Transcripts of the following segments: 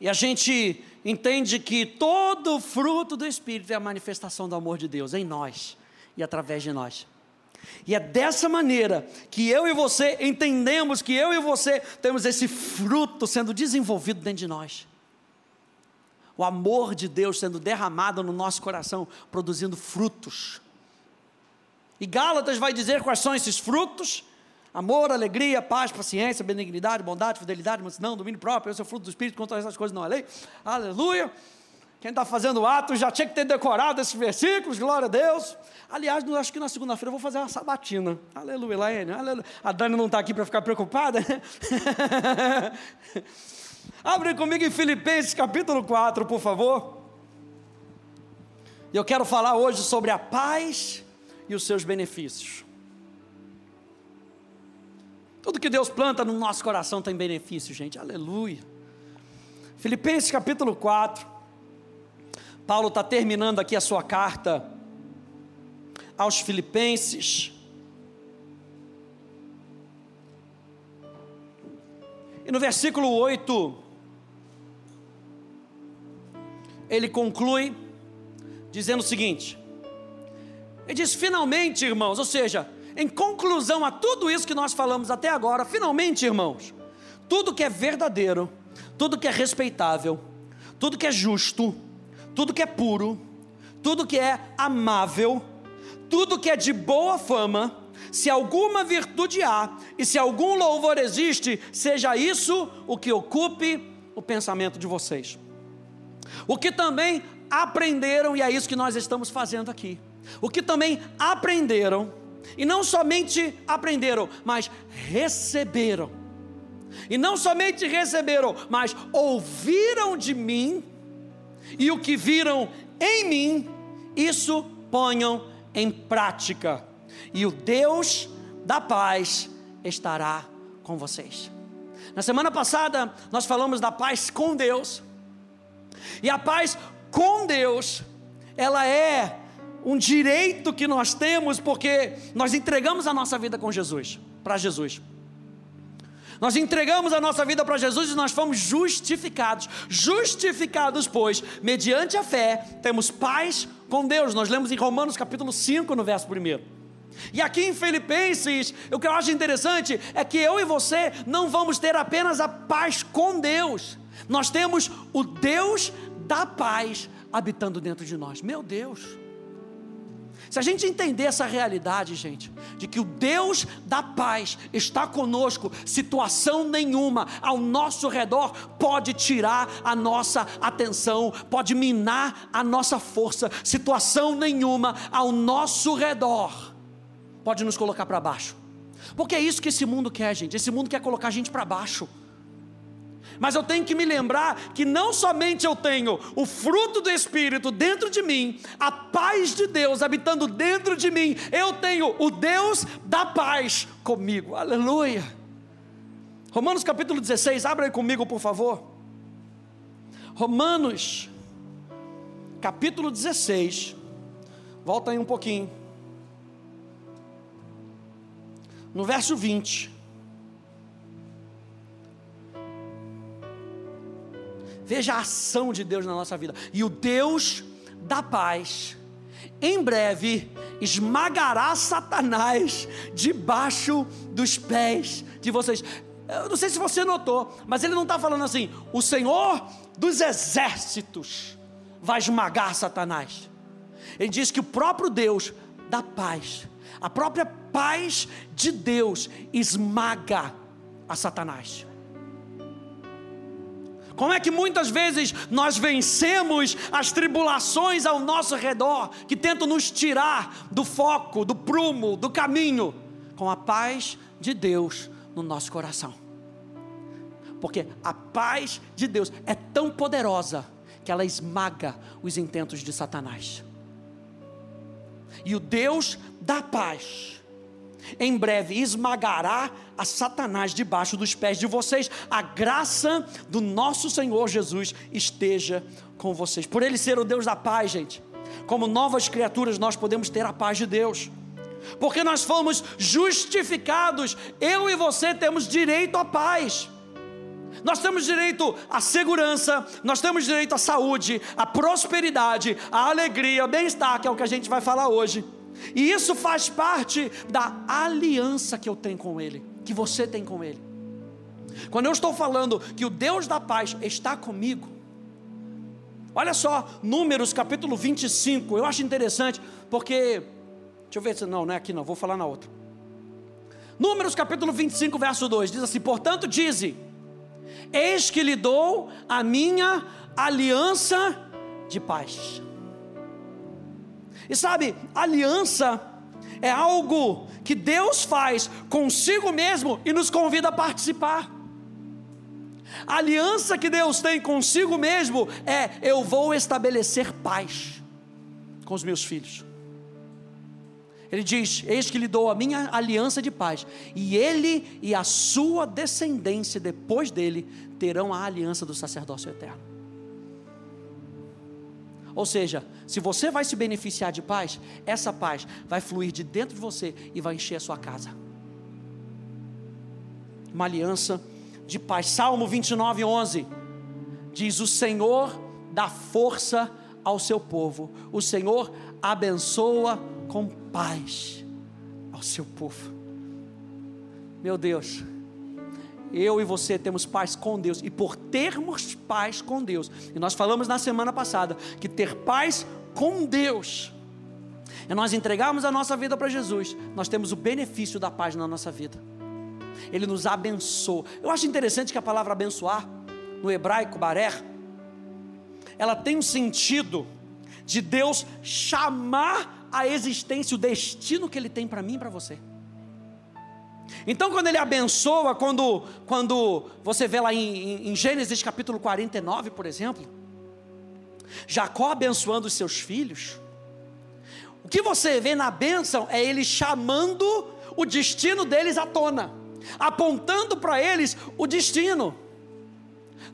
E a gente entende que todo fruto do Espírito é a manifestação do amor de Deus em nós e através de nós. E é dessa maneira que eu e você entendemos que eu e você temos esse fruto sendo desenvolvido dentro de nós. O amor de Deus sendo derramado no nosso coração, produzindo frutos. E Gálatas vai dizer quais são esses frutos: amor, alegria, paz, paciência, benignidade, bondade, fidelidade, mansidão, domínio próprio. Esse é o fruto do Espírito, contra essas coisas não é lei. Aleluia. Quem está fazendo ato já tinha que ter decorado esses versículos, glória a Deus. Aliás, acho que na segunda-feira eu vou fazer uma sabatina. Aleluia, Laene. Aleluia. A Dani não está aqui para ficar preocupada. Né? Abre comigo em Filipenses capítulo 4, por favor. Eu quero falar hoje sobre a paz e os seus benefícios. Tudo que Deus planta no nosso coração tem benefício, gente. Aleluia. Filipenses capítulo 4. Paulo está terminando aqui a sua carta aos Filipenses. E no versículo 8, ele conclui dizendo o seguinte: ele diz, finalmente, irmãos, ou seja, em conclusão a tudo isso que nós falamos até agora, finalmente, irmãos, tudo que é verdadeiro, tudo que é respeitável, tudo que é justo, tudo que é puro, tudo que é amável, tudo que é de boa fama, se alguma virtude há e se algum louvor existe, seja isso o que ocupe o pensamento de vocês. O que também aprenderam, e é isso que nós estamos fazendo aqui o que também aprenderam, e não somente aprenderam, mas receberam. E não somente receberam, mas ouviram de mim, e o que viram em mim, isso ponham em prática. E o Deus da paz estará com vocês. Na semana passada, nós falamos da paz com Deus. E a paz com Deus, ela é um direito que nós temos porque nós entregamos a nossa vida com Jesus, para Jesus. Nós entregamos a nossa vida para Jesus e nós fomos justificados. Justificados, pois, mediante a fé, temos paz com Deus. Nós lemos em Romanos capítulo 5, no verso 1. E aqui em Filipenses, o que eu acho interessante é que eu e você não vamos ter apenas a paz com Deus, nós temos o Deus da paz habitando dentro de nós. Meu Deus! Se a gente entender essa realidade, gente, de que o Deus da paz está conosco, situação nenhuma ao nosso redor pode tirar a nossa atenção, pode minar a nossa força, situação nenhuma ao nosso redor pode nos colocar para baixo. Porque é isso que esse mundo quer, gente. Esse mundo quer colocar a gente para baixo. Mas eu tenho que me lembrar que não somente eu tenho o fruto do Espírito dentro de mim, a paz de Deus habitando dentro de mim, eu tenho o Deus da paz comigo. Aleluia. Romanos capítulo 16, abra aí comigo, por favor. Romanos capítulo 16. Volta aí um pouquinho. No verso 20. Veja a ação de Deus na nossa vida. E o Deus da paz, em breve, esmagará Satanás debaixo dos pés de vocês. Eu não sei se você notou, mas ele não está falando assim: o Senhor dos exércitos vai esmagar Satanás. Ele diz que o próprio Deus da paz, a própria paz de Deus esmaga a Satanás. Como é que muitas vezes nós vencemos as tribulações ao nosso redor que tentam nos tirar do foco, do prumo, do caminho? Com a paz de Deus no nosso coração. Porque a paz de Deus é tão poderosa que ela esmaga os intentos de Satanás. E o Deus da paz em breve esmagará a Satanás debaixo dos pés de vocês. A graça do nosso Senhor Jesus esteja com vocês. Por Ele ser o Deus da paz, gente. Como novas criaturas, nós podemos ter a paz de Deus. Porque nós fomos justificados, eu e você temos direito à paz. Nós temos direito à segurança, nós temos direito à saúde, à prosperidade, à alegria, ao bem-estar, que é o que a gente vai falar hoje. E isso faz parte da aliança que eu tenho com Ele, que você tem com Ele. Quando eu estou falando que o Deus da paz está comigo, olha só, Números capítulo 25, eu acho interessante, porque, deixa eu ver se não, não é aqui não, vou falar na outra. Números capítulo 25, verso 2, diz assim: Portanto, dize: Eis que lhe dou a minha aliança de paz. E sabe, aliança é algo que Deus faz consigo mesmo e nos convida a participar. A aliança que Deus tem consigo mesmo é: eu vou estabelecer paz com os meus filhos. Ele diz: Eis que lhe dou a minha aliança de paz, e ele e a sua descendência depois dele terão a aliança do sacerdócio eterno. Ou seja, se você vai se beneficiar de paz, essa paz vai fluir de dentro de você e vai encher a sua casa. Uma aliança de paz. Salmo 29, 11 diz: O Senhor dá força ao seu povo, o Senhor abençoa com paz ao seu povo. Meu Deus, eu e você temos paz com Deus, e por termos paz com Deus, e nós falamos na semana passada que ter paz com Deus é nós entregarmos a nossa vida para Jesus, nós temos o benefício da paz na nossa vida. Ele nos abençoa. Eu acho interessante que a palavra abençoar, no hebraico, barer, ela tem um sentido de Deus chamar a existência, o destino que Ele tem para mim e para você. Então, quando Ele abençoa, quando, quando você vê lá em, em Gênesis capítulo 49, por exemplo, Jacó abençoando os seus filhos, o que você vê na bênção é Ele chamando o destino deles à tona, apontando para eles o destino.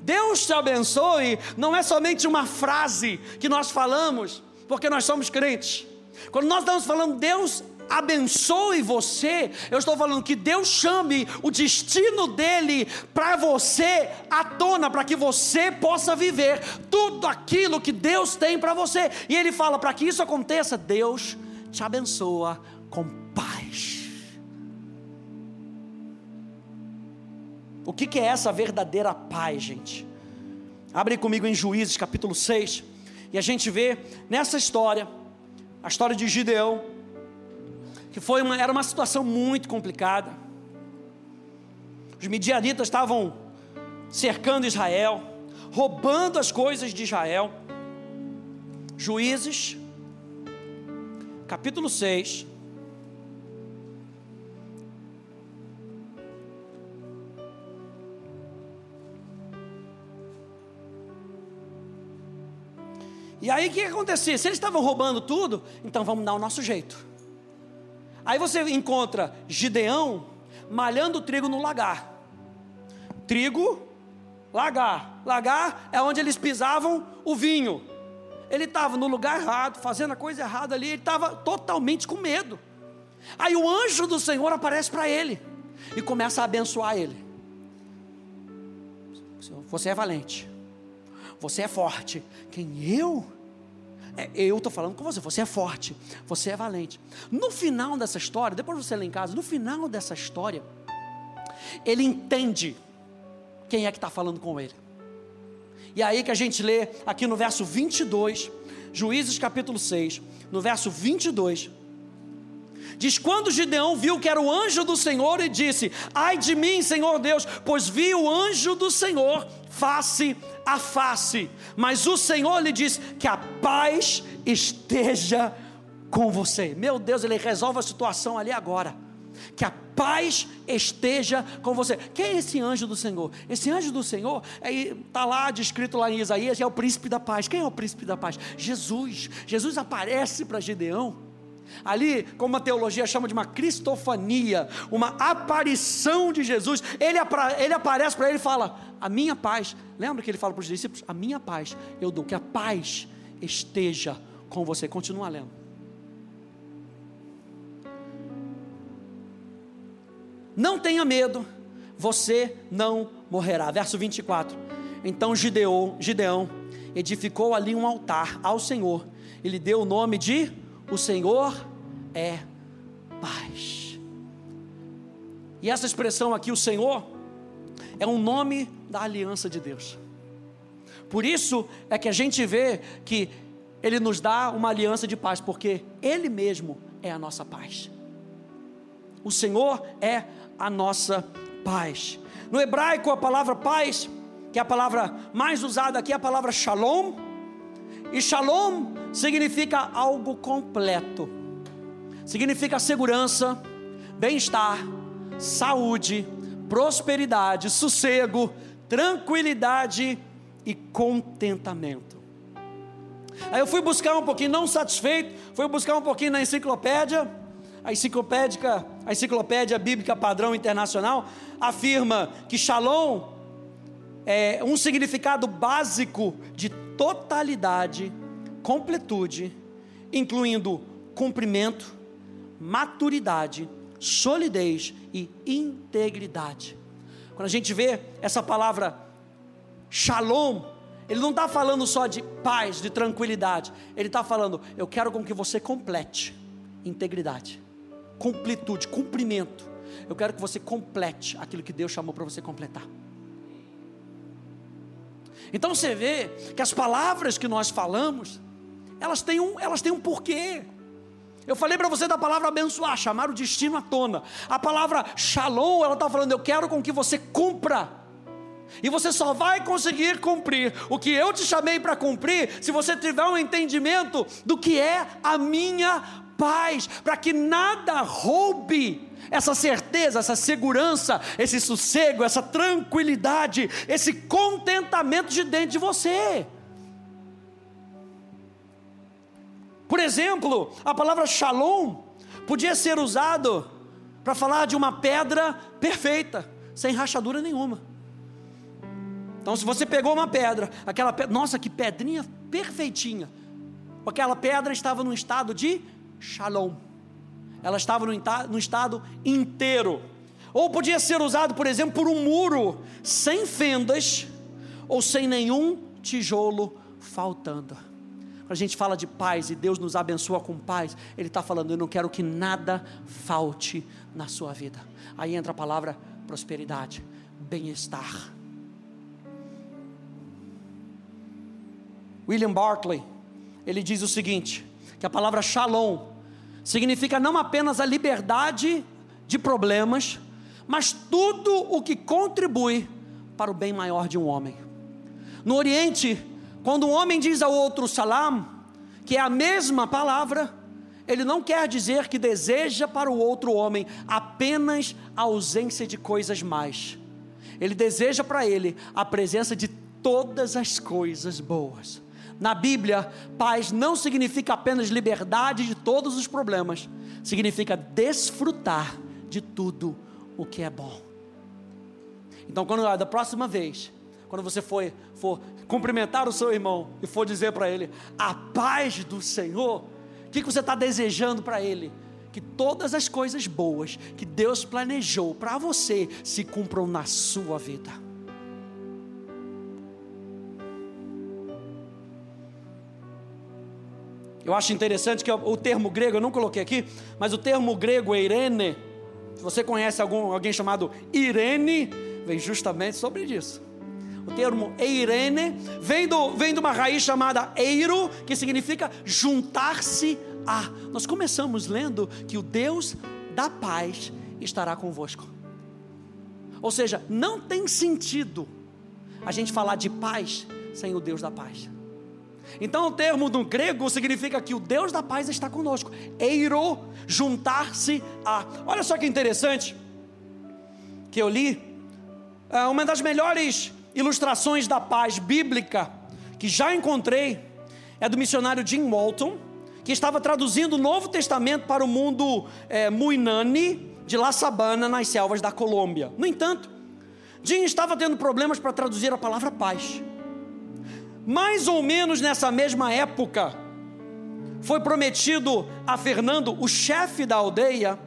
Deus te abençoe não é somente uma frase que nós falamos, porque nós somos crentes. Quando nós estamos falando Deus abençoe você, eu estou falando que Deus chame o destino dele para você à tona, para que você possa viver tudo aquilo que Deus tem para você. E ele fala: para que isso aconteça, Deus te abençoa com paz. O que, que é essa verdadeira paz, gente? Abre comigo em Juízes capítulo 6, e a gente vê nessa história a história de Gideão, que foi uma, era uma situação muito complicada. Os midianitas estavam cercando Israel, roubando as coisas de Israel. Juízes, capítulo 6. E aí o que acontecia? Se eles estavam roubando tudo, então vamos dar o nosso jeito. Aí você encontra Gideão malhando trigo no lagar. Trigo, lagar. Lagar é onde eles pisavam o vinho. Ele estava no lugar errado, fazendo a coisa errada ali, ele estava totalmente com medo. Aí o anjo do Senhor aparece para ele e começa a abençoar ele. Você é valente, você é forte. Quem eu? É, eu estou falando com você, você é forte, você é valente. No final dessa história, depois você lê em casa, no final dessa história, ele entende quem é que está falando com ele. E aí que a gente lê aqui no verso 22, Juízes capítulo 6, no verso 22, Diz: Quando Gideão viu que era o anjo do Senhor, e disse: Ai de mim, Senhor Deus, pois vi o anjo do Senhor face a face. Mas o Senhor lhe diz: Que a paz esteja com você. Meu Deus, ele resolve a situação ali agora. Que a paz esteja com você. Quem é esse anjo do Senhor? Esse anjo do Senhor está é, lá descrito lá em Isaías, é o príncipe da paz. Quem é o príncipe da paz? Jesus. Jesus aparece para Gideão Ali, como a teologia chama de uma cristofania, uma aparição de Jesus, ele, ele aparece para ele e fala: A minha paz, lembra que ele fala para os discípulos? A minha paz eu dou, que a paz esteja com você. Continua lendo. Não tenha medo, você não morrerá. Verso 24. Então Gideon, Gideão edificou ali um altar ao Senhor. Ele deu o nome de O Senhor é paz. E essa expressão aqui, o Senhor, é um nome da aliança de Deus. Por isso é que a gente vê que Ele nos dá uma aliança de paz, porque Ele mesmo é a nossa paz. O Senhor é a nossa paz. No hebraico, a palavra paz, que é a palavra mais usada aqui, é a palavra shalom. E shalom significa algo completo, significa segurança, bem-estar, saúde, prosperidade, sossego, tranquilidade e contentamento. Aí eu fui buscar um pouquinho, não satisfeito, fui buscar um pouquinho na enciclopédia, a enciclopédica, a enciclopédia bíblica padrão internacional afirma que Shalom é um significado básico de totalidade, completude, incluindo cumprimento, maturidade, solidez e integridade. Quando a gente vê essa palavra shalom, ele não está falando só de paz, de tranquilidade. Ele está falando, eu quero com que você complete integridade, completude, cumprimento. Eu quero que você complete aquilo que Deus chamou para você completar. Então você vê que as palavras que nós falamos, elas têm um, elas têm um porquê. Eu falei para você da palavra abençoar, chamar o destino à tona. A palavra shalom, ela está falando, eu quero com que você cumpra. E você só vai conseguir cumprir o que eu te chamei para cumprir se você tiver um entendimento do que é a minha paz, para que nada roube essa certeza, essa segurança, esse sossego, essa tranquilidade, esse contentamento de dentro de você. Por exemplo, a palavra shalom podia ser usado para falar de uma pedra perfeita, sem rachadura nenhuma. Então, se você pegou uma pedra, aquela pedra, nossa, que pedrinha perfeitinha. Aquela pedra estava num estado de shalom. Ela estava no, estado inteiro. Ou podia ser usado, por exemplo, por um muro sem fendas ou sem nenhum tijolo faltando. Quando a gente fala de paz e Deus nos abençoa com paz, Ele está falando: eu não quero que nada falte na sua vida. Aí entra a palavra prosperidade, bem-estar. William Barclay, ele diz o seguinte: que a palavra shalom significa não apenas a liberdade de problemas, mas tudo o que contribui para o bem maior de um homem. No Oriente, quando um homem diz ao outro salam, que é a mesma palavra, ele não quer dizer que deseja para o outro homem apenas a ausência de coisas mais. Ele deseja para ele a presença de todas as coisas boas. Na Bíblia, paz não significa apenas liberdade de todos os problemas, significa desfrutar de tudo o que é bom. Então, quando da próxima vez quando você for, for cumprimentar o seu irmão e for dizer para ele a paz do Senhor, o que, que você está desejando para ele? Que todas as coisas boas que Deus planejou para você se cumpram na sua vida. Eu acho interessante que o termo grego, eu não coloquei aqui, mas o termo grego Irene, se você conhece algum, alguém chamado Irene, vem justamente sobre isso. O termo eirene vem, do, vem de uma raiz chamada eiro, que significa juntar-se a. Nós começamos lendo que o Deus da paz estará convosco. Ou seja, não tem sentido a gente falar de paz sem o Deus da paz. Então o termo do grego significa que o Deus da paz está conosco. Eiro, juntar-se a. Olha só que interessante que eu li. É uma das melhores ilustrações da paz bíblica que já encontrei é do missionário Jim Walton, que estava traduzindo o Novo Testamento para o mundo é, Muinani de La Sabana, nas selvas da Colômbia. No entanto, Jim estava tendo problemas para traduzir a palavra paz. Mais ou menos nessa mesma época, foi prometido a Fernando, o chefe da aldeia,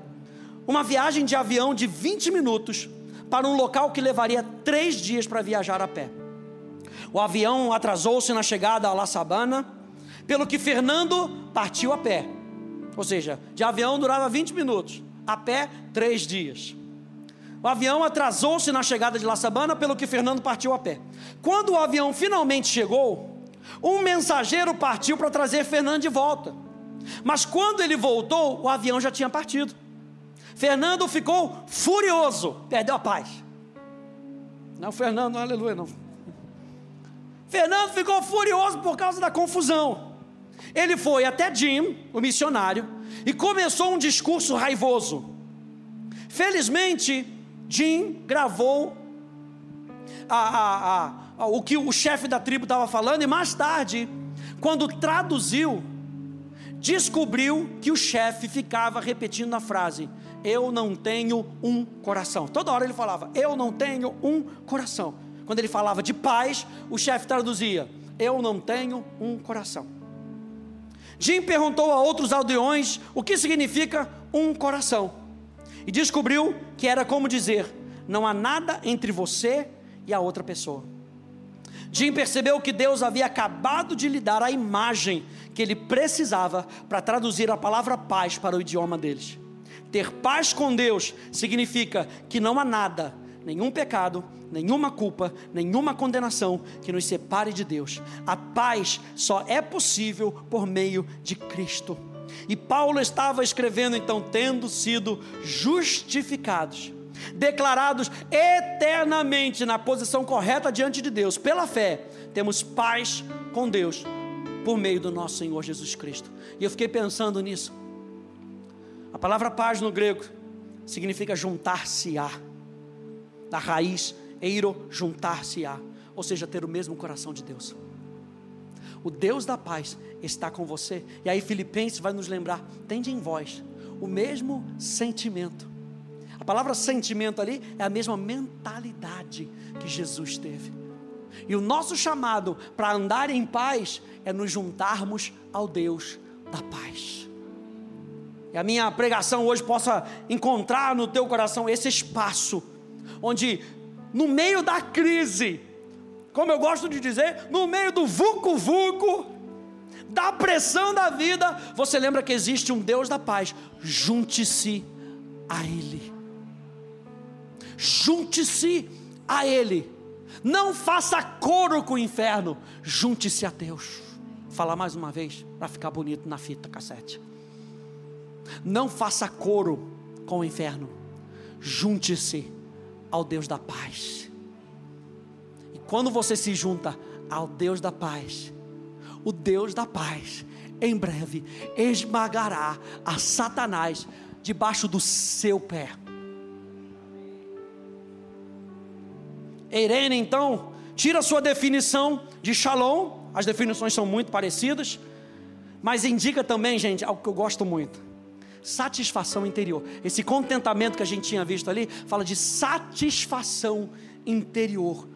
uma viagem de avião de 20 minutos para um local que levaria três dias para viajar a pé. O avião atrasou-se na chegada a La Sabana, pelo que Fernando partiu a pé. Ou seja, de avião durava 20 minutos, a pé, três dias. O avião atrasou-se na chegada de La Sabana, pelo que Fernando partiu a pé. Quando o avião finalmente chegou, um mensageiro partiu para trazer Fernando de volta. Mas quando ele voltou, o avião já tinha partido. Fernando ficou furioso, perdeu a paz. Não, Fernando, aleluia, não. Fernando ficou furioso por causa da confusão. Ele foi até Jim, o missionário, e começou um discurso raivoso. Felizmente, Jim gravou a, a, a, o que o chefe da tribo estava falando, e mais tarde, quando traduziu, descobriu que o chefe ficava repetindo a frase: Eu não tenho um coração. Toda hora ele falava: Eu não tenho um coração. Quando ele falava de paz, o chefe traduzia: Eu não tenho um coração. Jim perguntou a outros aldeões o que significa um coração. E descobriu que era como dizer: Não há nada entre você e a outra pessoa. Jim percebeu que Deus havia acabado de lhe dar a imagem que ele precisava para traduzir a palavra paz para o idioma deles. Ter paz com Deus significa que não há nada, nenhum pecado, nenhuma culpa, nenhuma condenação que nos separe de Deus. A paz só é possível por meio de Cristo. E Paulo estava escrevendo então, tendo sido justificados, declarados eternamente na posição correta diante de Deus, pela fé, temos paz com Deus por meio do nosso Senhor Jesus Cristo. E eu fiquei pensando nisso. A palavra paz no grego significa juntar-se-á, da raiz eiro, juntar-se-á, ou seja, ter o mesmo coração de Deus. O Deus da paz está com você. E aí Filipenses vai nos lembrar, tende em vós o mesmo sentimento. A palavra sentimento ali é a mesma mentalidade que Jesus teve. E o nosso chamado para andar em paz é nos juntarmos ao Deus da paz. E a minha pregação hoje possa encontrar no teu coração esse espaço onde no meio da crise, como eu gosto de dizer, no meio do vucu-vucu, da pressão da vida, você lembra que existe um Deus da paz. Junte-se a Ele. Junte-se a Ele. Não faça coro com o inferno. Junte-se a Deus. Vou falar mais uma vez para ficar bonito na fita cassete. Não faça coro com o inferno. Junte-se ao Deus da paz. Quando você se junta ao Deus da paz, o Deus da paz, em breve esmagará a Satanás debaixo do seu pé. Irene, então, tira sua definição de shalom, as definições são muito parecidas, mas indica também, gente, algo que eu gosto muito satisfação interior. Esse contentamento que a gente tinha visto ali fala de satisfação interior.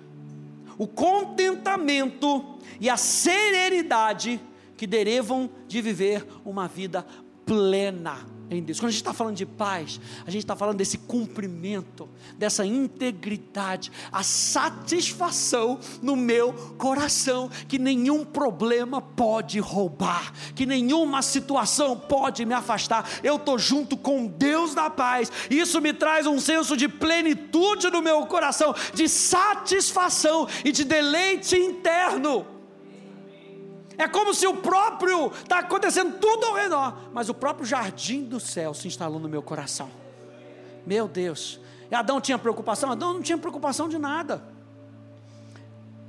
O contentamento e a serenidade que derivam de viver uma vida plena em Deus. Quando a gente está falando de paz, a gente está falando desse cumprimento, dessa integridade, a satisfação no meu coração, que nenhum problema pode roubar, que nenhuma situação pode me afastar. Eu estou junto com Deus da paz, isso me traz um senso de plenitude no meu coração, de satisfação e de deleite interno. É como se o próprio, está acontecendo tudo ao redor, mas o próprio jardim do céu se instalou no meu coração. Meu Deus. E Adão tinha preocupação? Adão não tinha preocupação de nada.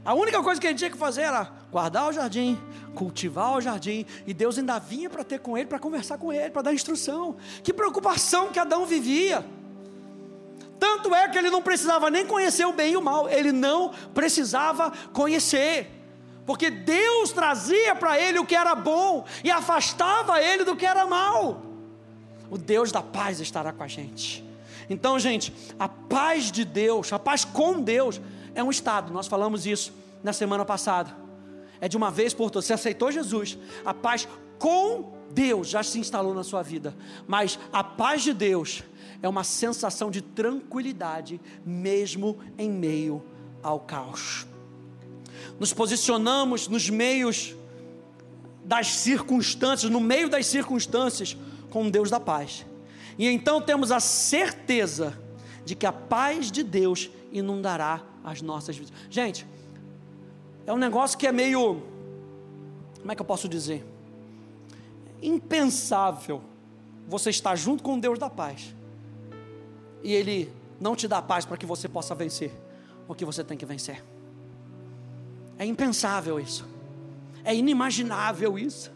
A única coisa que ele tinha que fazer era guardar o jardim, cultivar o jardim, e Deus ainda vinha para ter com ele, para conversar com ele, para dar instrução. Que preocupação que Adão vivia. Tanto é que ele não precisava nem conhecer o bem e o mal, ele não precisava conhecer porque Deus trazia para ele o que era bom e afastava ele do que era mal. O Deus da paz estará com a gente. Então, gente, a paz de Deus, a paz com Deus, é um estado. Nós falamos isso na semana passada. É de uma vez por todas. Você aceitou Jesus, a paz com Deus já se instalou na sua vida. Mas a paz de Deus é uma sensação de tranquilidade, mesmo em meio ao caos. Nos posicionamos nos meios das circunstâncias, no meio das circunstâncias, com o Deus da paz. E então temos a certeza de que a paz de Deus inundará as nossas vidas. Gente, é um negócio que é meio. Como é que eu posso dizer? Impensável você estar junto com o Deus da paz e Ele não te dá paz para que você possa vencer o que você tem que vencer. É impensável isso, é inimaginável isso.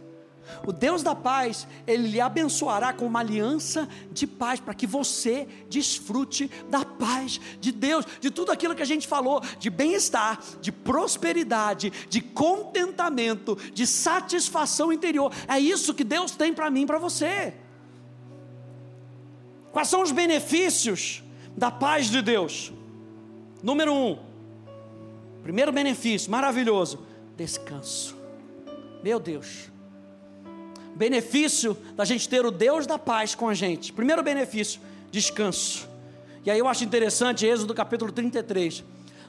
O Deus da paz, Ele lhe abençoará com uma aliança de paz, para que você desfrute da paz de Deus, de tudo aquilo que a gente falou, de bem-estar, de prosperidade, de contentamento, de satisfação interior. É isso que Deus tem para mim e para você. Quais são os benefícios da paz de Deus? Número um, primeiro benefício maravilhoso: descanso. Meu Deus benefício da gente ter o Deus da paz com a gente. Primeiro benefício, descanso. E aí eu acho interessante, Êxodo capítulo 33,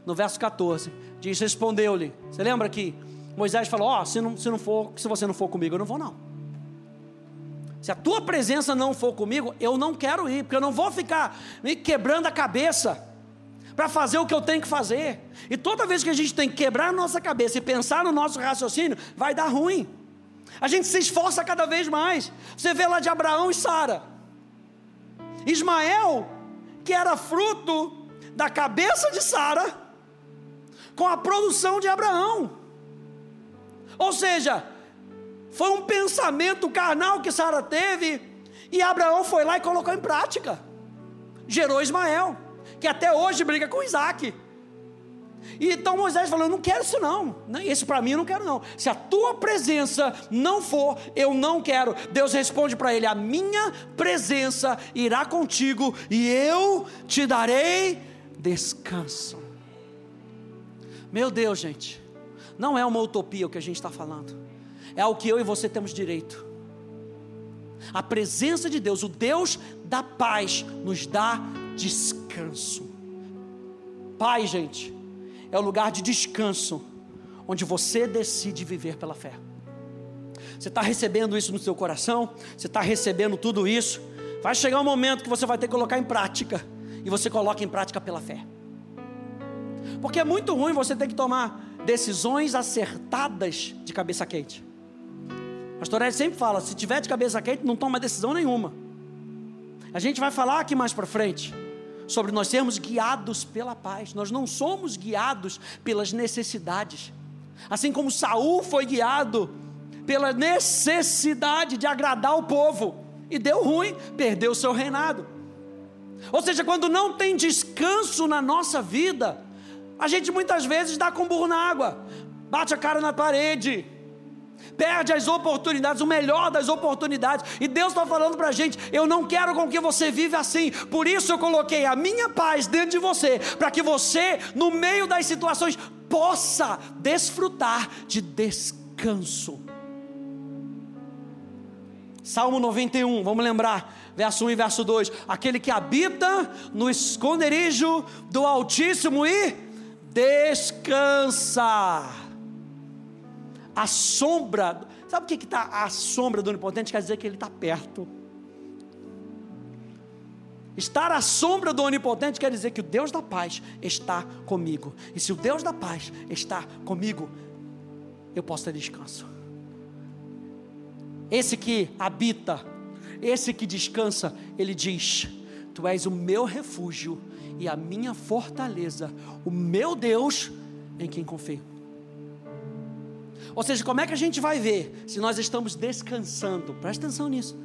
no verso 14, diz: Respondeu-lhe. Você lembra que Moisés falou: Ó, oh, se, não, se, não se você não for comigo, eu não vou não. Se a tua presença não for comigo, eu não quero ir, porque eu não vou ficar me quebrando a cabeça para fazer o que eu tenho que fazer. E toda vez que a gente tem que quebrar a nossa cabeça e pensar no nosso raciocínio, vai dar ruim. A gente se esforça cada vez mais. Você vê lá de Abraão e Sara. Ismael, que era fruto da cabeça de Sara, com a produção de Abraão. Ou seja, foi um pensamento carnal que Sara teve, e Abraão foi lá e colocou em prática. Gerou Ismael, que até hoje briga com Isaac. E então Moisés falou: Eu não quero isso, não. Esse para mim eu não quero, não. Se a tua presença não for, eu não quero. Deus responde para ele: A minha presença irá contigo e eu te darei descanso. Meu Deus, gente, não é uma utopia o que a gente está falando, é o que eu e você temos direito. A presença de Deus, o Deus da paz, nos dá descanso. Pai, gente, é o lugar de descanso, onde você decide viver pela fé. Você está recebendo isso no seu coração, você está recebendo tudo isso. Vai chegar um momento que você vai ter que colocar em prática, e você coloca em prática pela fé. Porque é muito ruim você ter que tomar decisões acertadas de cabeça quente. Pastor Ed sempre fala: se tiver de cabeça quente, não toma decisão nenhuma. A gente vai falar aqui mais para frente sobre nós sermos guiados pela paz. Nós não somos guiados pelas necessidades. Assim como Saul foi guiado pela necessidade de agradar o povo e deu ruim, perdeu o seu reinado. Ou seja, quando não tem descanso na nossa vida, a gente muitas vezes dá com burro na água, bate a cara na parede, perde as oportunidades, o melhor das oportunidades. E Deus está falando para a gente: eu não quero com que você vive assim. Por isso eu coloquei a minha paz dentro de você, para que você, no meio das situações, possa desfrutar de descanso. Salmo 91, vamos lembrar, verso 1 e verso 2: Aquele que habita no esconderijo do Altíssimo e descansa a sombra, sabe o que está a sombra do onipotente? Quer dizer que ele está perto. Estar à sombra do onipotente quer dizer que o Deus da paz está comigo. E se o Deus da paz está comigo, eu posso ter descanso. Esse que habita, esse que descansa, ele diz: Tu és o meu refúgio e a minha fortaleza, o meu Deus em quem confio. Ou seja, como é que a gente vai ver se nós estamos descansando? Presta atenção nisso.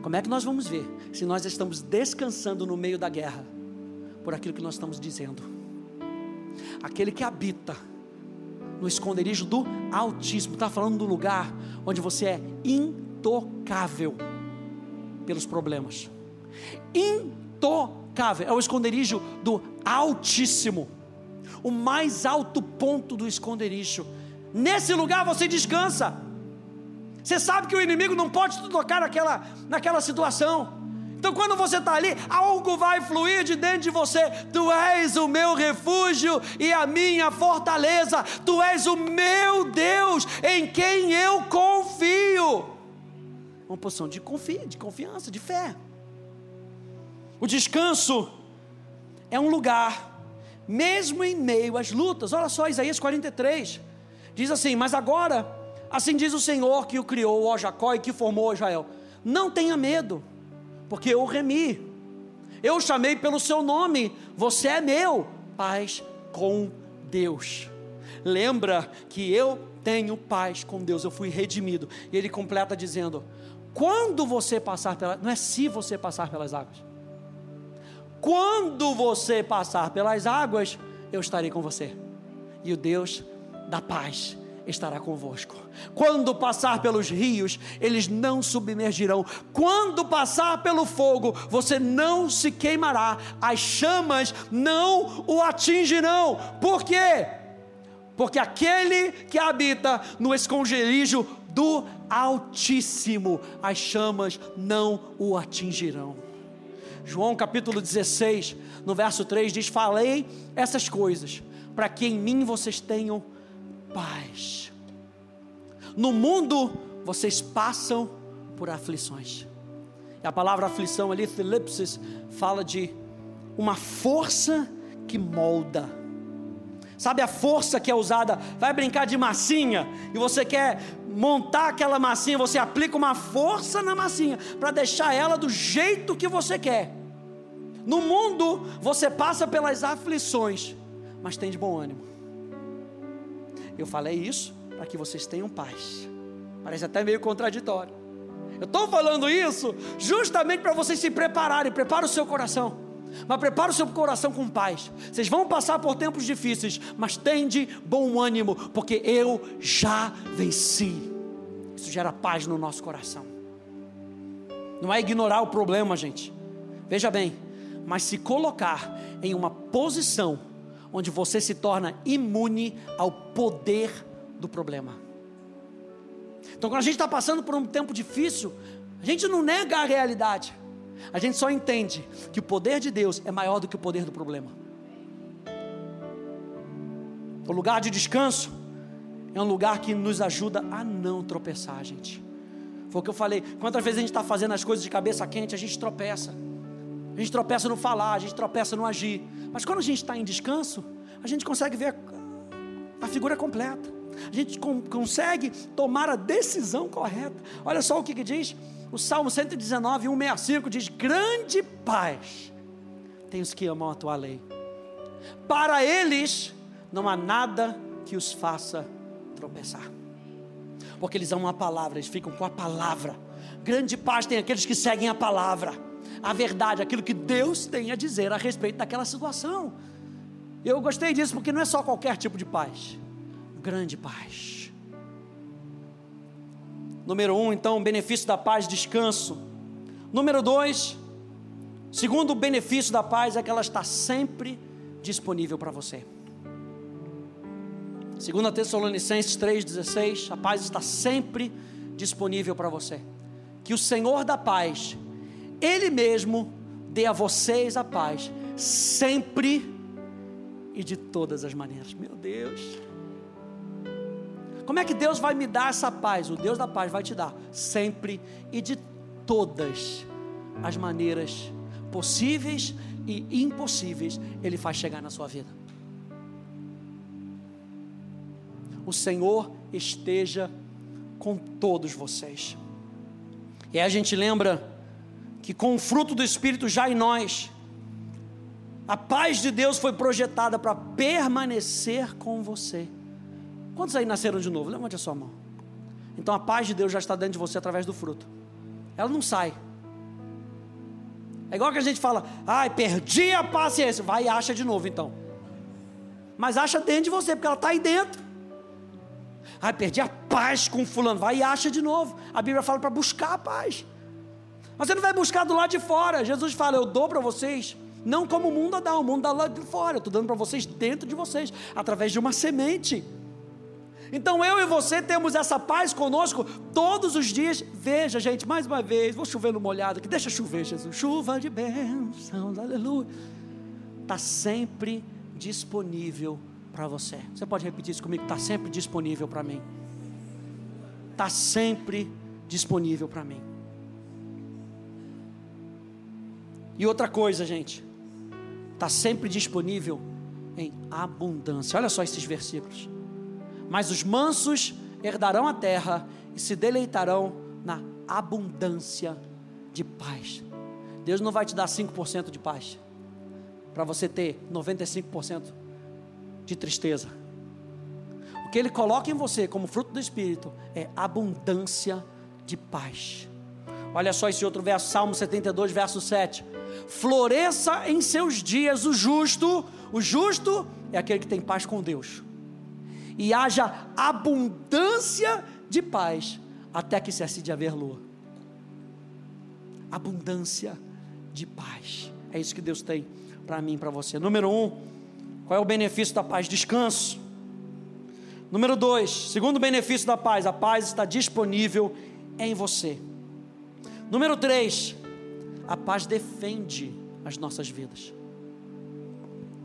Como é que nós vamos ver se nós estamos descansando no meio da guerra? Por aquilo que nós estamos dizendo. Aquele que habita no esconderijo do Altíssimo, está falando do lugar onde você é intocável pelos problemas. Intocável, é o esconderijo do Altíssimo, o mais alto ponto do esconderijo Nesse lugar você descansa. Você sabe que o inimigo não pode te tocar naquela, naquela situação. Então, quando você está ali, algo vai fluir de dentro de você. Tu és o meu refúgio e a minha fortaleza. Tu és o meu Deus em quem eu confio. Uma posição de, confia, de confiança, de fé. O descanso é um lugar, mesmo em meio às lutas. Olha só, Isaías 43 diz assim: Mas agora, assim diz o Senhor que o criou, ó Jacó, e que formou Israel: Não tenha medo porque eu o remi. Eu o chamei pelo seu nome, você é meu. Paz com Deus. Lembra que eu tenho paz com Deus, eu fui redimido. E ele completa dizendo: quando você passar pela, não é se você passar pelas águas. Quando você passar pelas águas, eu estarei com você. E o Deus da paz estará convosco. Quando passar pelos rios, eles não submergirão. Quando passar pelo fogo, você não se queimará. As chamas não o atingirão. Por quê? Porque aquele que habita no esconderijo do Altíssimo, as chamas não o atingirão. João capítulo 16, no verso 3 diz: Falei essas coisas, para que em mim vocês tenham paz. No mundo vocês passam por aflições. E a palavra aflição ali, Filipses, fala de uma força que molda. Sabe a força que é usada? Vai brincar de massinha e você quer montar aquela massinha, você aplica uma força na massinha para deixar ela do jeito que você quer. No mundo você passa pelas aflições, mas tem de bom ânimo. Eu falei isso para que vocês tenham paz. Parece até meio contraditório. Eu estou falando isso justamente para vocês se prepararem. Prepara o seu coração. Mas prepara o seu coração com paz. Vocês vão passar por tempos difíceis, mas tende bom ânimo, porque eu já venci. Isso gera paz no nosso coração. Não é ignorar o problema, gente. Veja bem, mas se colocar em uma posição onde você se torna imune ao poder do problema. Então, quando a gente está passando por um tempo difícil, a gente não nega a realidade, a gente só entende que o poder de Deus é maior do que o poder do problema. O lugar de descanso é um lugar que nos ajuda a não tropeçar, gente. Foi o que eu falei. Quantas vezes a gente está fazendo as coisas de cabeça quente, a gente tropeça. A gente tropeça no falar, a gente tropeça no agir. Mas quando a gente está em descanso, a gente consegue ver a, a figura completa. A gente com, consegue tomar a decisão correta. Olha só o que, que diz o Salmo 119, 165 diz: Grande paz tem os que amam a tua lei. Para eles não há nada que os faça tropeçar. Porque eles amam a palavra, eles ficam com a palavra. Grande paz tem aqueles que seguem a palavra a verdade, aquilo que Deus tem a dizer a respeito daquela situação. Eu gostei disso porque não é só qualquer tipo de paz, grande paz. Número um, então, benefício da paz, descanso. Número dois, segundo benefício da paz é que ela está sempre disponível para você. Segundo a Tessalonicenses 3,16, a paz está sempre disponível para você. Que o Senhor da paz ele mesmo dê a vocês a paz, sempre e de todas as maneiras. Meu Deus. Como é que Deus vai me dar essa paz? O Deus da paz vai te dar sempre e de todas as maneiras possíveis e impossíveis, Ele faz chegar na sua vida. O Senhor esteja com todos vocês. E aí a gente lembra que com o fruto do Espírito já em nós, a paz de Deus foi projetada para permanecer com você. Quantos aí nasceram de novo? Levante a sua mão. Então a paz de Deus já está dentro de você através do fruto. Ela não sai. É igual que a gente fala, ai, perdi a paciência. Vai e acha de novo então. Mas acha dentro de você, porque ela está aí dentro. Ai, perdi a paz com fulano. Vai e acha de novo. A Bíblia fala para buscar a paz. Mas você não vai buscar do lado de fora. Jesus fala: Eu dou para vocês, não como o mundo dá, o mundo dá lá de fora. Eu estou dando para vocês dentro de vocês, através de uma semente. Então eu e você temos essa paz conosco todos os dias. Veja, gente, mais uma vez, vou chover no molhado aqui, deixa chover, Jesus. Chuva de bênçãos, aleluia. Está sempre disponível para você. Você pode repetir isso comigo? Está sempre disponível para mim. Está sempre disponível para mim. E outra coisa, gente, está sempre disponível em abundância. Olha só esses versículos. Mas os mansos herdarão a terra e se deleitarão na abundância de paz. Deus não vai te dar 5% de paz para você ter 95% de tristeza. O que Ele coloca em você como fruto do Espírito é abundância de paz. Olha só esse outro verso, Salmo 72, verso 7. Floresça em seus dias o justo, o justo é aquele que tem paz com Deus, e haja abundância de paz, até que cesse de haver lua. Abundância de paz, é isso que Deus tem para mim e para você. Número um, qual é o benefício da paz? Descanso. Número dois, segundo benefício da paz, a paz está disponível em você. Número três, a paz defende as nossas vidas.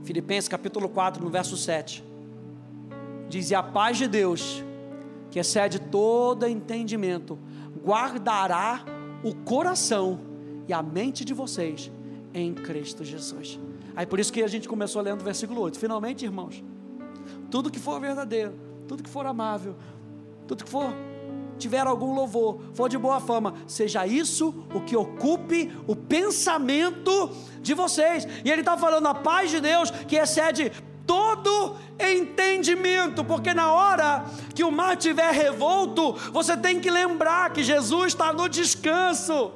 Filipenses capítulo 4, no verso 7. Diz: E a paz de Deus, que excede todo entendimento, guardará o coração e a mente de vocês em Cristo Jesus. Aí por isso que a gente começou lendo o versículo 8. Finalmente, irmãos, tudo que for verdadeiro, tudo que for amável, tudo que for tiver algum louvor, for de boa fama, seja isso o que ocupe o pensamento de vocês. E ele está falando a paz de Deus que excede todo entendimento, porque na hora que o mar estiver revolto, você tem que lembrar que Jesus está no descanso,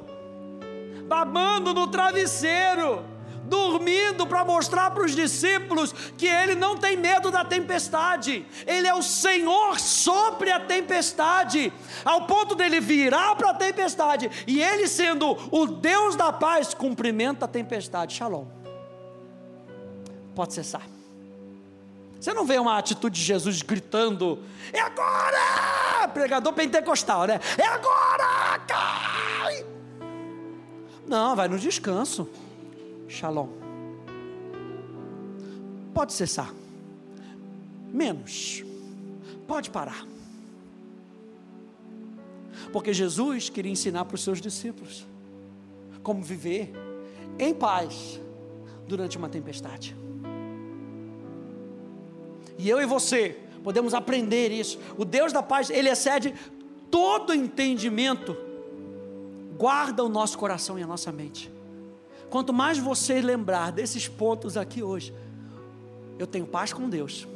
babando no travesseiro dormindo para mostrar para os discípulos que ele não tem medo da tempestade, ele é o Senhor sobre a tempestade, ao ponto dele virar para a tempestade e ele, sendo o Deus da paz, cumprimenta a tempestade. Shalom. Pode cessar. Você não vê uma atitude de Jesus gritando: É agora! Pregador pentecostal, né? É agora! Cai! Não, vai no descanso. Shalom. Pode cessar. Menos. Pode parar. Porque Jesus queria ensinar para os seus discípulos como viver em paz durante uma tempestade. E eu e você podemos aprender isso. O Deus da paz, ele excede todo entendimento. Guarda o nosso coração e a nossa mente. Quanto mais você lembrar desses pontos aqui hoje, eu tenho paz com Deus.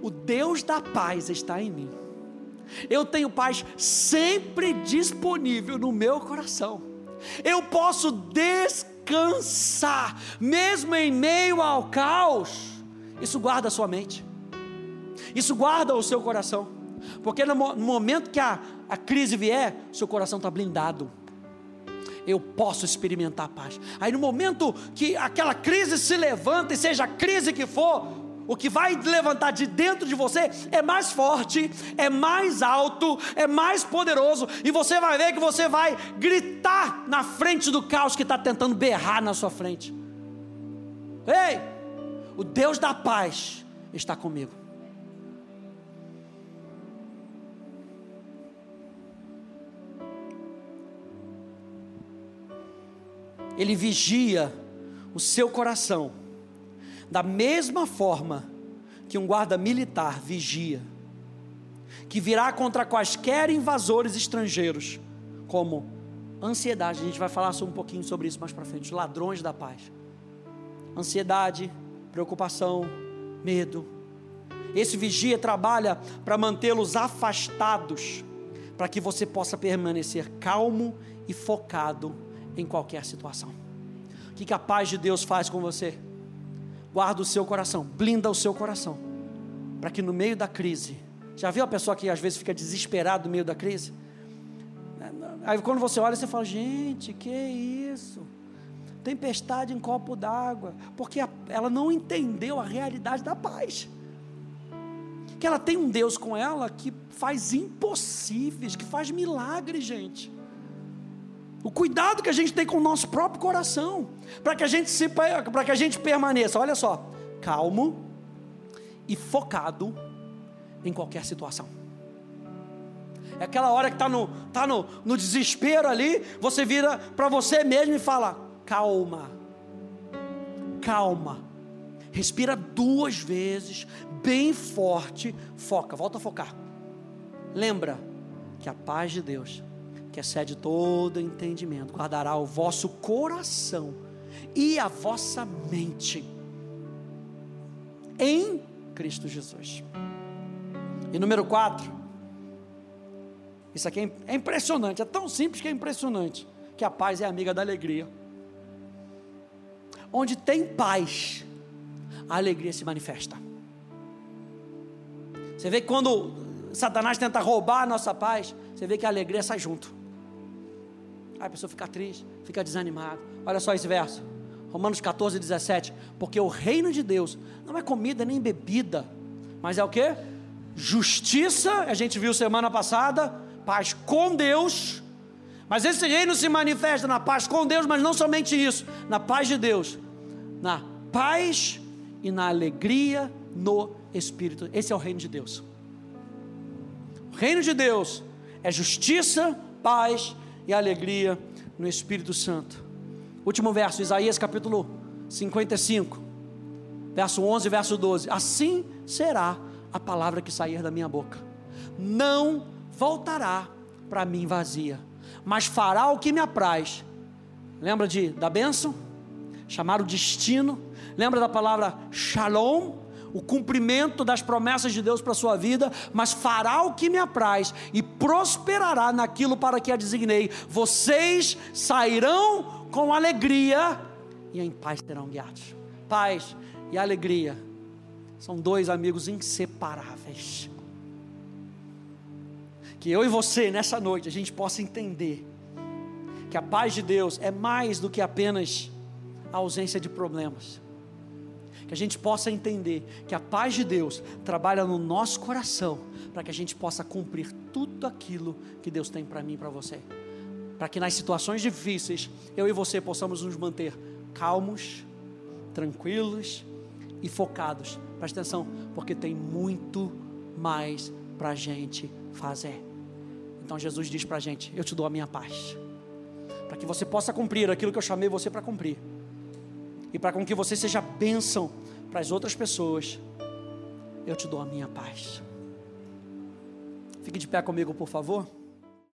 O Deus da paz está em mim. Eu tenho paz sempre disponível no meu coração. Eu posso descansar, mesmo em meio ao caos. Isso guarda a sua mente. Isso guarda o seu coração. Porque no, momento que a, a crise vier, seu coração está blindado eu posso experimentar paz. Aí no momento que aquela crise se levanta, e seja a crise que for, o que vai levantar de dentro de você é mais forte, é mais alto, é mais poderoso, e você vai ver que você vai gritar na frente do caos que está tentando berrar na sua frente. Ei, o Deus da paz está comigo. Ele vigia o seu coração, da mesma forma que um guarda militar vigia, que virá contra quaisquer invasores estrangeiros, como ansiedade, a gente vai falar um pouquinho sobre isso mais para frente, os ladrões da paz. Ansiedade, preocupação, medo. Esse vigia trabalha para mantê-los afastados, para que você possa permanecer calmo e focado em qualquer situação. O que, a paz de Deus faz com você? Guarda o seu coração, blinda o seu coração, para que no meio da crise, já viu a pessoa que às vezes fica desesperada no meio da crise? Aí quando você olha, você fala: gente, que isso? Tempestade em copo d'água, porque ela não entendeu a realidade da paz. que ela tem um Deus com ela que faz impossíveis, que faz milagres, gente. O cuidado que a gente tem com o nosso próprio coração, para que a gente se para que a gente permaneça, olha só, calmo e focado em qualquer situação. É aquela hora que está no, tá no, no desespero ali, você vira para você mesmo e fala: calma, calma, respira duas vezes, bem forte, foca, volta a focar. Lembra que a paz de Deus que excede todo entendimento, guardará o vosso coração e a vossa mente em Cristo Jesus. E número 4, isso aqui é, é impressionante, é tão simples que é impressionante, que a paz é amiga da alegria. Onde tem paz, a alegria se manifesta. Você vê que quando Satanás tenta roubar a nossa paz, você vê que a alegria sai junto. Aí a pessoa fica triste, fica desanimada. Olha só esse verso. Romanos 14, 17. Porque o reino de Deus não é comida nem bebida, mas é o que? Justiça, a gente viu semana passada, paz com Deus. Mas esse reino se manifesta na paz com Deus, mas não somente isso, na paz de Deus, na paz e na alegria no Espírito. Esse é o reino de Deus. O reino de Deus é justiça, paz e alegria no Espírito Santo. Último verso, Isaías capítulo 55, verso 11 verso 12. Assim será a palavra que sair da minha boca. Não voltará para mim vazia, mas fará o que me apraz. Lembra de da bênção? Chamar o destino. Lembra da palavra shalom? O cumprimento das promessas de Deus para a sua vida, mas fará o que me apraz e prosperará naquilo para que a designei. Vocês sairão com alegria e em paz serão guiados. Paz e alegria são dois amigos inseparáveis. Que eu e você nessa noite a gente possa entender que a paz de Deus é mais do que apenas a ausência de problemas que a gente possa entender que a paz de Deus trabalha no nosso coração, para que a gente possa cumprir tudo aquilo que Deus tem para mim e para você. Para que nas situações difíceis, eu e você possamos nos manter calmos, tranquilos e focados. Presta atenção, porque tem muito mais para a gente fazer. Então Jesus diz para a gente: Eu te dou a minha paz, para que você possa cumprir aquilo que eu chamei você para cumprir e para com que você seja bênção para as outras pessoas, eu te dou a minha paz. Fique de pé comigo, por favor.